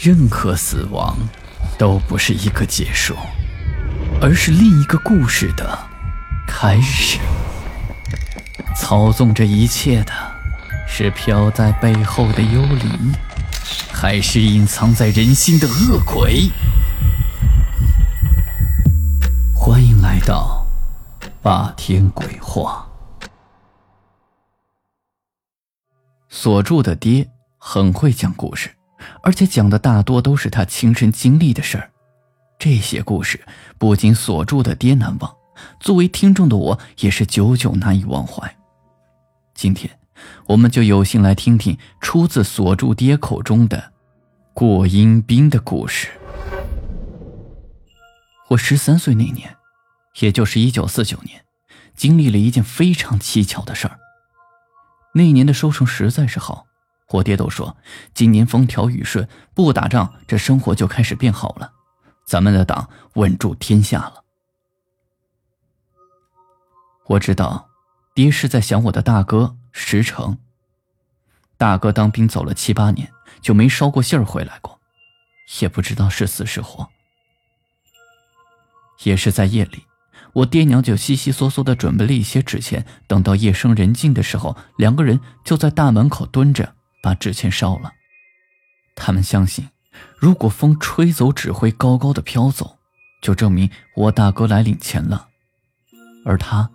任何死亡都不是一个结束，而是另一个故事的开始。操纵这一切的是飘在背后的幽灵，还是隐藏在人心的恶鬼？欢迎来到霸天鬼话。锁住的爹很会讲故事，而且讲的大多都是他亲身经历的事儿。这些故事不仅锁住的爹难忘，作为听众的我也是久久难以忘怀。今天，我们就有幸来听听出自锁住爹口中的过阴兵的故事。我十三岁那年，也就是一九四九年，经历了一件非常蹊跷的事儿。那年的收成实在是好，我爹都说今年风调雨顺，不打仗这生活就开始变好了，咱们的党稳住天下了。我知道，爹是在想我的大哥石成。大哥当兵走了七八年，就没捎过信儿回来过，也不知道是死是活。也是在夜里。我爹娘就悉悉嗦嗦的准备了一些纸钱，等到夜深人静的时候，两个人就在大门口蹲着，把纸钱烧了。他们相信，如果风吹走纸灰高高的飘走，就证明我大哥来领钱了，而他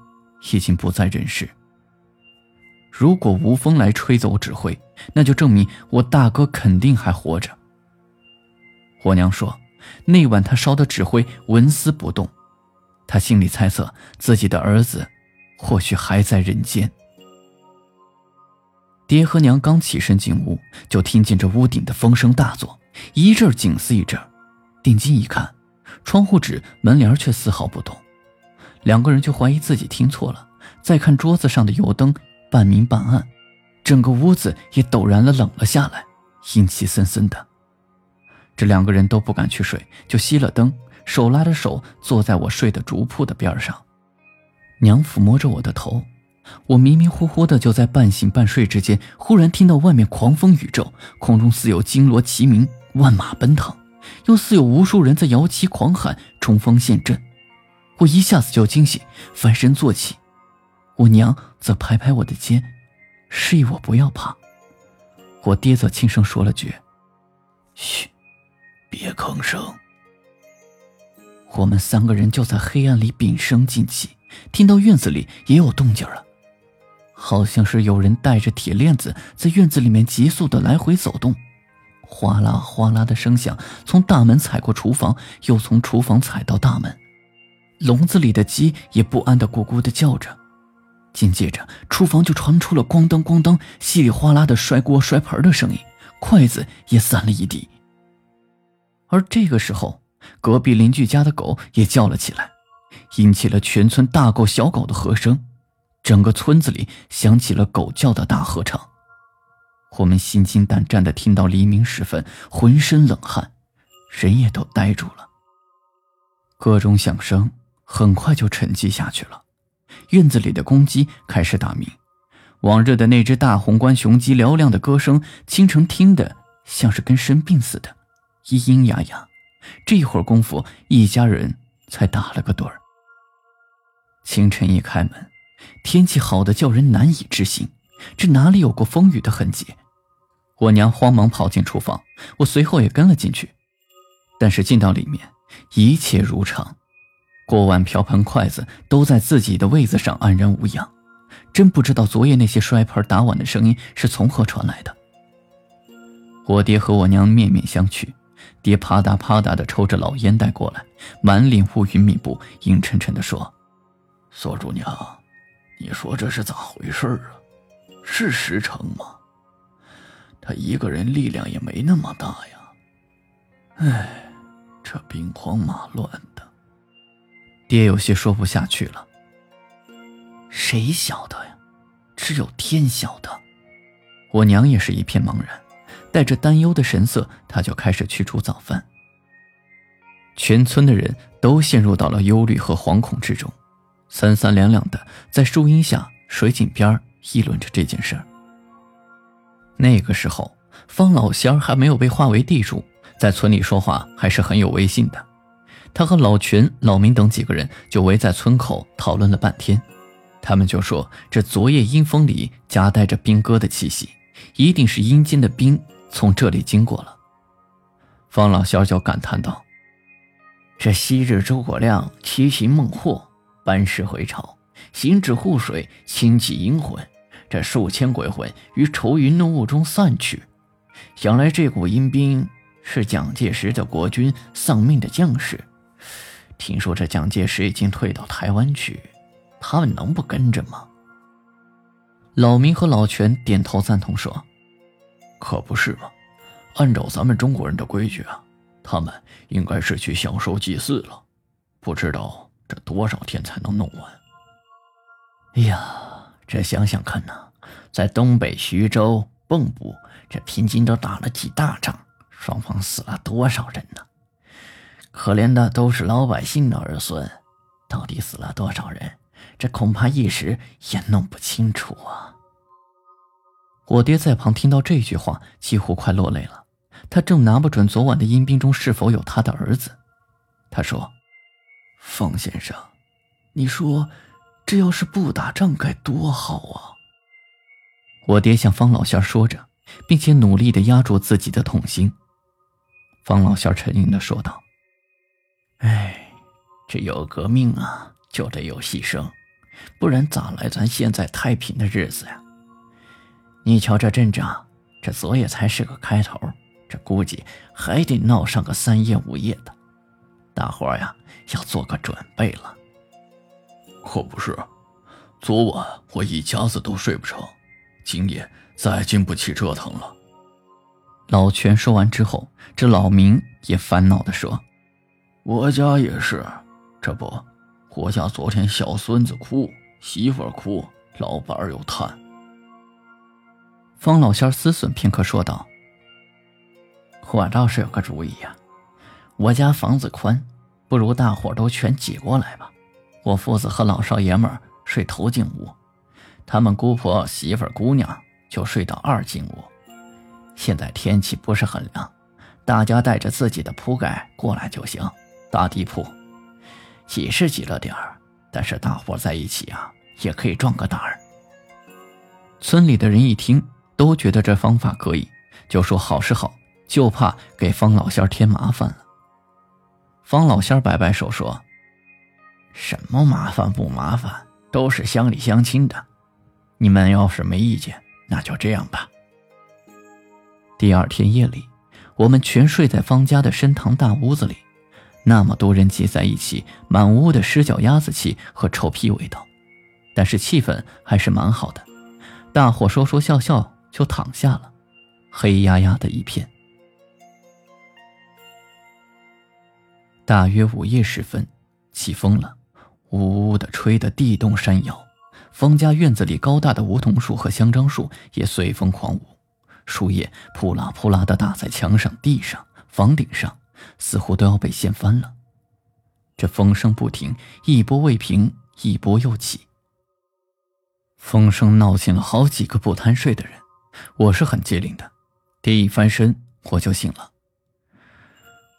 已经不在人世。如果无风来吹走纸灰，那就证明我大哥肯定还活着。我娘说，那晚他烧的纸灰纹丝不动。他心里猜测自己的儿子，或许还在人间。爹和娘刚起身进屋，就听见这屋顶的风声大作，一阵紧似一阵。定睛一看，窗户纸、门帘却丝毫不动。两个人就怀疑自己听错了。再看桌子上的油灯，半明半暗，整个屋子也陡然的冷了下来，阴气森森的。这两个人都不敢去睡，就熄了灯。手拉着手坐在我睡的竹铺的边上，娘抚摸着我的头，我迷迷糊糊的就在半醒半睡之间，忽然听到外面狂风雨骤，空中似有金锣齐鸣，万马奔腾，又似有无数人在摇旗狂喊，冲锋陷阵。我一下子就惊醒，翻身坐起，我娘则拍拍我的肩，示意我不要怕。我爹则轻声说了句：“嘘，别吭声。”我们三个人就在黑暗里屏声静气，听到院子里也有动静了，好像是有人带着铁链子在院子里面急速的来回走动，哗啦哗啦的声响从大门踩过厨房，又从厨房踩到大门，笼子里的鸡也不安的咕咕的叫着，紧接着厨房就传出了咣当咣当、稀里哗啦的摔锅摔盆的声音，筷子也散了一地，而这个时候。隔壁邻居家的狗也叫了起来，引起了全村大狗小狗的和声，整个村子里响起了狗叫的大合唱。我们心惊胆战的听到黎明时分，浑身冷汗，人也都呆住了。各种响声很快就沉寂下去了，院子里的公鸡开始打鸣，往日的那只大红冠雄鸡嘹亮的歌声，清晨听的像是跟生病似的，咿咿呀呀。这会儿功夫，一家人才打了个盹儿。清晨一开门，天气好的叫人难以置信，这哪里有过风雨的痕迹？我娘慌忙跑进厨房，我随后也跟了进去。但是进到里面，一切如常，锅碗瓢盆筷子都在自己的位子上安然无恙。真不知道昨夜那些摔盆打碗的声音是从何传来的。我爹和我娘面面相觑。爹啪嗒啪嗒的抽着老烟袋过来，满脸乌云密布，阴沉沉的说：“锁主娘，你说这是咋回事啊？是石城吗？他一个人力量也没那么大呀。哎，这兵荒马乱的。”爹有些说不下去了。谁晓得呀？只有天晓得。我娘也是一片茫然。带着担忧的神色，她就开始去煮早饭。全村的人都陷入到了忧虑和惶恐之中，三三两两的在树荫下、水井边议论着这件事儿。那个时候，方老仙儿还没有被划为地主，在村里说话还是很有威信的。他和老群、老明等几个人就围在村口讨论了半天。他们就说：“这昨夜阴风里夹带着兵戈的气息，一定是阴间的兵从这里经过了。”方老仙就感叹道：“这昔日诸葛亮七擒孟获，班师回朝，行至护水，清气阴魂，这数千鬼魂于愁云怒雾中散去。想来这股阴兵是蒋介石的国军丧命的将士。听说这蒋介石已经退到台湾去。”他们能不跟着吗？老明和老全点头赞同说：“可不是嘛，按照咱们中国人的规矩啊，他们应该是去享受祭祀了。不知道多少天才能弄完。”哎呀，这想想看呐，在东北徐州、蚌埠，这平津都打了几大仗，双方死了多少人呢？可怜的都是老百姓的儿孙，到底死了多少人？这恐怕一时也弄不清楚啊！我爹在旁听到这句话，几乎快落泪了。他正拿不准昨晚的阴兵中是否有他的儿子。他说：“方先生，你说，这要是不打仗该多好啊！”我爹向方老仙说着，并且努力的压住自己的痛心。方老仙沉吟的说道：“哎，这有革命啊，就得有牺牲。”不然咋来咱现在太平的日子呀？你瞧这阵仗，这昨夜才是个开头，这估计还得闹上个三夜五夜的。大伙呀，要做个准备了。可不是，昨晚我一家子都睡不成，今夜再经不起折腾了。老全说完之后，这老明也烦恼地说：“我家也是，这不。”我家昨天小孙子哭，媳妇儿哭，老板儿又叹。方老仙思忖片刻，说道：“我倒是有个主意呀，我家房子宽，不如大伙都全挤过来吧。我父子和老少爷们睡头进屋，他们姑婆、媳妇、姑娘就睡到二进屋。现在天气不是很凉，大家带着自己的铺盖过来就行，打地铺。”挤是挤了点儿，但是大伙在一起啊，也可以壮个胆儿。村里的人一听，都觉得这方法可以，就说好是好，就怕给方老仙添麻烦了。方老仙摆摆手说：“什么麻烦不麻烦，都是乡里乡亲的。你们要是没意见，那就这样吧。”第二天夜里，我们全睡在方家的深堂大屋子里。那么多人挤在一起，满屋的湿脚丫子气和臭屁味道，但是气氛还是蛮好的。大伙说说笑笑就躺下了，黑压压的一片。大约午夜时分，起风了，呜呜的吹得地动山摇。方家院子里高大的梧桐树和香樟树也随风狂舞，树叶扑啦扑啦的打在墙上、地上、房顶上。似乎都要被掀翻了。这风声不停，一波未平，一波又起。风声闹醒了好几个不贪睡的人，我是很机灵的，爹一翻身，我就醒了。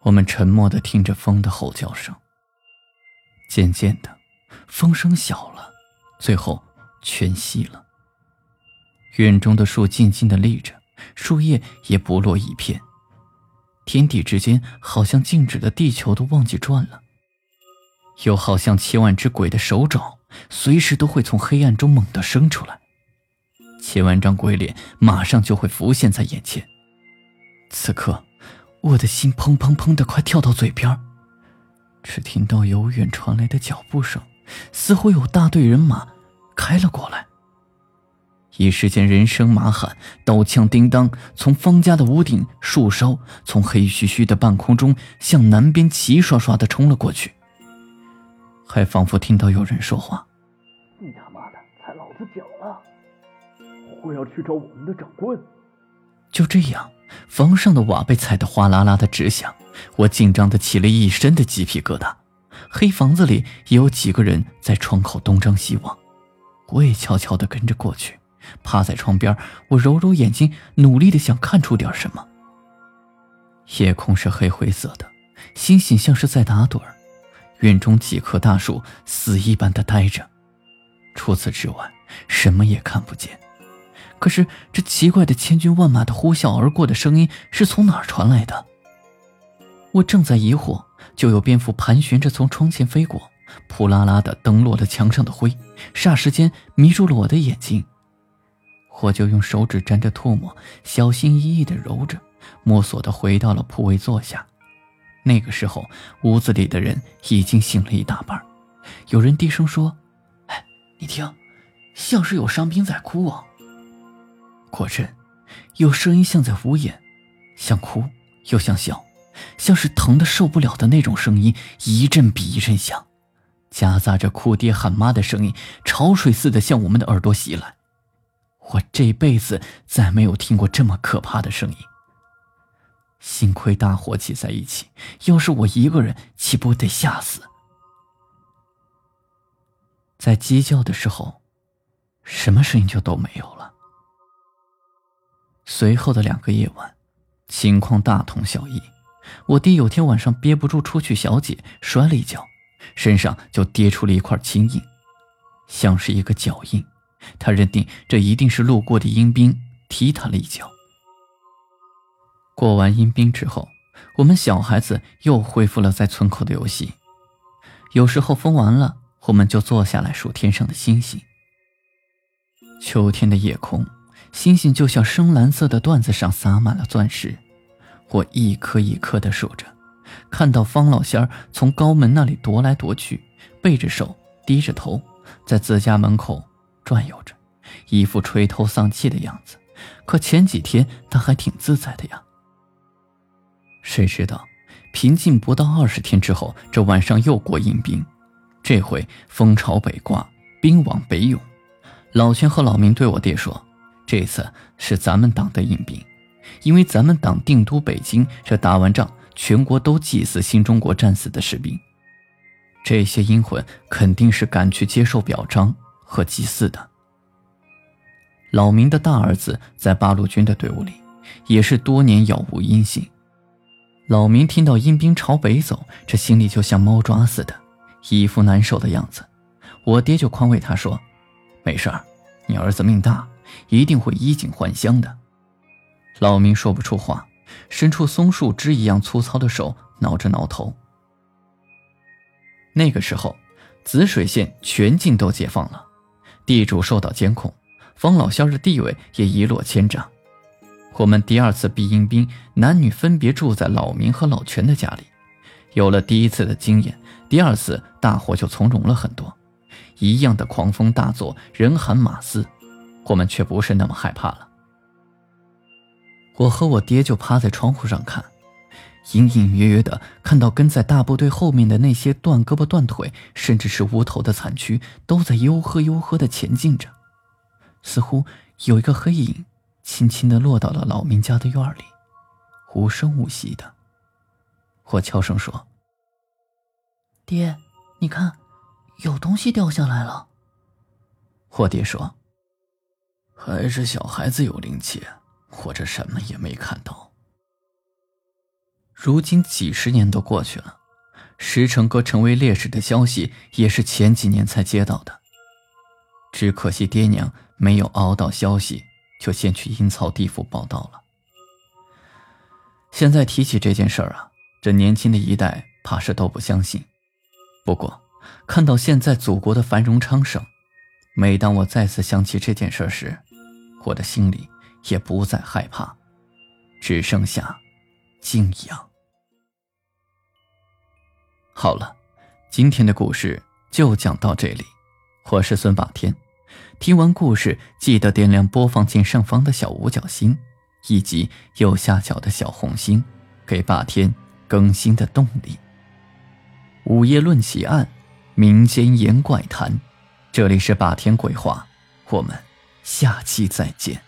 我们沉默的听着风的吼叫声。渐渐的，风声小了，最后全息了。院中的树静静的立着，树叶也不落一片。天地之间，好像静止的地球都忘记转了，又好像千万只鬼的手爪，随时都会从黑暗中猛地生出来，千万张鬼脸马上就会浮现在眼前。此刻，我的心砰砰砰的快跳到嘴边只听到由远传来的脚步声，似乎有大队人马开了过来。一时间，人声马喊，刀枪叮当，从方家的屋顶、树梢，从黑黢黢的半空中向南边齐刷刷的冲了过去。还仿佛听到有人说话：“你他妈的踩老子脚了！我要去找我们的长官。”就这样，房上的瓦被踩得哗啦啦的直响，我紧张的起了一身的鸡皮疙瘩。黑房子里也有几个人在窗口东张西望，我也悄悄的跟着过去。趴在窗边，我揉揉眼睛，努力的想看出点什么。夜空是黑灰色的，星星像是在打盹儿。院中几棵大树死一般的呆着，除此之外什么也看不见。可是这奇怪的千军万马的呼啸而过的声音是从哪儿传来的？我正在疑惑，就有蝙蝠盘旋着从窗前飞过，扑啦啦的蹬落了墙上的灰，霎时间迷住了我的眼睛。我就用手指沾着唾沫，小心翼翼地揉着，摸索地回到了铺位坐下。那个时候，屋子里的人已经醒了一大半。有人低声说：“哎，你听，像是有伤兵在哭啊。”果真，有声音像在呜咽，像哭又像笑，像是疼得受不了的那种声音，一阵比一阵响，夹杂着哭爹喊妈的声音，潮水似的向我们的耳朵袭来。我这辈子再没有听过这么可怕的声音。幸亏大伙挤在一起，要是我一个人，岂不得吓死？在鸡叫的时候，什么声音就都没有了。随后的两个夜晚，情况大同小异。我爹有天晚上憋不住出去小解，摔了一跤，身上就跌出了一块青印，像是一个脚印。他认定这一定是路过的阴兵踢他了一脚。过完阴兵之后，我们小孩子又恢复了在村口的游戏。有时候风完了，我们就坐下来数天上的星星。秋天的夜空，星星就像深蓝色的缎子上撒满了钻石。我一颗一颗的数着，看到方老仙儿从高门那里踱来踱去，背着手，低着头，在自家门口。转悠着，一副垂头丧气的样子。可前几天他还挺自在的呀。谁知道，平静不到二十天之后，这晚上又过阴兵。这回风朝北刮，兵往北涌。老全和老明对我爹说：“这次是咱们党的阴兵，因为咱们党定都北京，这打完仗，全国都祭祀新中国战死的士兵。这些阴魂肯定是赶去接受表彰。”和祭祀的老明的大儿子在八路军的队伍里，也是多年杳无音信。老明听到阴兵朝北走，这心里就像猫抓似的，一副难受的样子。我爹就宽慰他说：“没事儿，你儿子命大，一定会衣锦还乡的。”老明说不出话，伸出松树枝一样粗糙的手挠着挠头。那个时候，紫水县全境都解放了。地主受到监控，方老肖的地位也一落千丈。我们第二次避阴兵，男女分别住在老明和老全的家里。有了第一次的经验，第二次大伙就从容了很多。一样的狂风大作，人喊马嘶，我们却不是那么害怕了。我和我爹就趴在窗户上看。隐隐约约的看到跟在大部队后面的那些断胳膊断腿，甚至是无头的残躯，都在悠呵悠呵的前进着，似乎有一个黑影，轻轻的落到了老明家的院里，无声无息的。我悄声说：“爹，你看，有东西掉下来了。”我爹说：“还是小孩子有灵气，我这什么也没看到。”如今几十年都过去了，石成哥成为烈士的消息也是前几年才接到的。只可惜爹娘没有熬到消息，就先去阴曹地府报道了。现在提起这件事儿啊，这年轻的一代怕是都不相信。不过，看到现在祖国的繁荣昌盛，每当我再次想起这件事时，我的心里也不再害怕，只剩下……敬仰。好了，今天的故事就讲到这里。我是孙霸天，听完故事记得点亮播放键上方的小五角星，以及右下角的小红心，给霸天更新的动力。午夜论奇案，民间言怪谈，这里是霸天鬼话，我们下期再见。